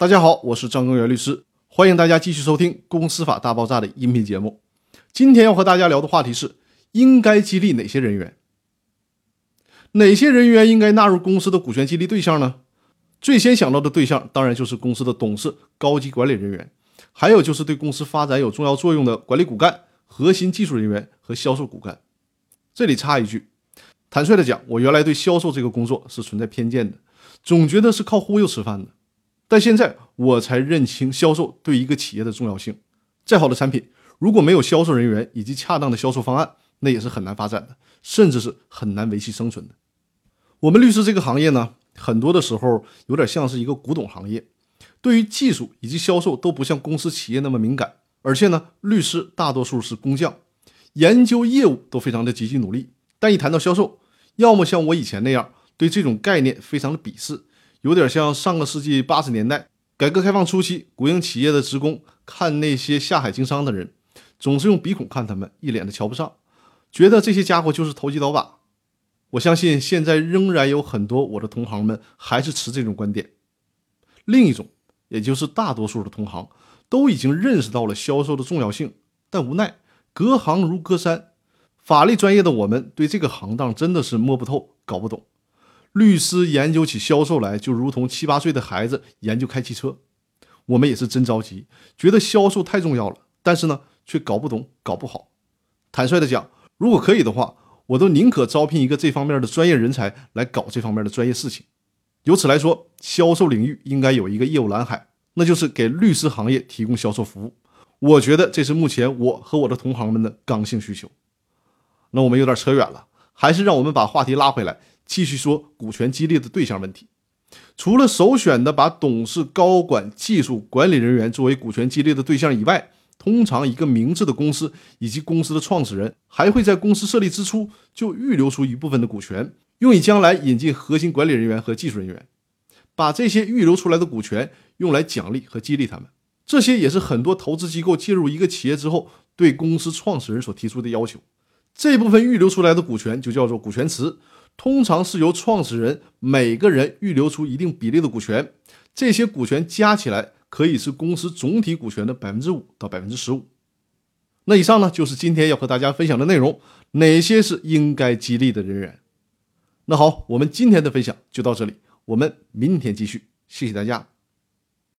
大家好，我是张根源律师，欢迎大家继续收听《公司法大爆炸》的音频节目。今天要和大家聊的话题是：应该激励哪些人员？哪些人员应该纳入公司的股权激励对象呢？最先想到的对象当然就是公司的董事、高级管理人员，还有就是对公司发展有重要作用的管理骨干、核心技术人员和销售骨干。这里插一句，坦率的讲，我原来对销售这个工作是存在偏见的，总觉得是靠忽悠吃饭的。但现在我才认清销售对一个企业的重要性。再好的产品，如果没有销售人员以及恰当的销售方案，那也是很难发展的，甚至是很难维系生存的。我们律师这个行业呢，很多的时候有点像是一个古董行业，对于技术以及销售都不像公司企业那么敏感。而且呢，律师大多数是工匠，研究业务都非常的积极努力，但一谈到销售，要么像我以前那样对这种概念非常的鄙视。有点像上个世纪八十年代改革开放初期，国营企业的职工看那些下海经商的人，总是用鼻孔看他们，一脸的瞧不上，觉得这些家伙就是投机倒把。我相信现在仍然有很多我的同行们还是持这种观点。另一种，也就是大多数的同行都已经认识到了销售的重要性，但无奈隔行如隔山，法律专业的我们对这个行当真的是摸不透、搞不懂。律师研究起销售来，就如同七八岁的孩子研究开汽车。我们也是真着急，觉得销售太重要了，但是呢，却搞不懂、搞不好。坦率的讲，如果可以的话，我都宁可招聘一个这方面的专业人才来搞这方面的专业事情。由此来说，销售领域应该有一个业务蓝海，那就是给律师行业提供销售服务。我觉得这是目前我和我的同行们的刚性需求。那我们有点扯远了，还是让我们把话题拉回来。继续说股权激励的对象问题，除了首选的把董事、高管、技术管理人员作为股权激励的对象以外，通常一个明智的公司以及公司的创始人还会在公司设立之初就预留出一部分的股权，用以将来引进核心管理人员和技术人员，把这些预留出来的股权用来奖励和激励他们。这些也是很多投资机构进入一个企业之后对公司创始人所提出的要求。这部分预留出来的股权就叫做股权池。通常是由创始人每个人预留出一定比例的股权，这些股权加起来可以是公司总体股权的百分之五到百分之十五。那以上呢就是今天要和大家分享的内容，哪些是应该激励的人员？那好，我们今天的分享就到这里，我们明天继续，谢谢大家。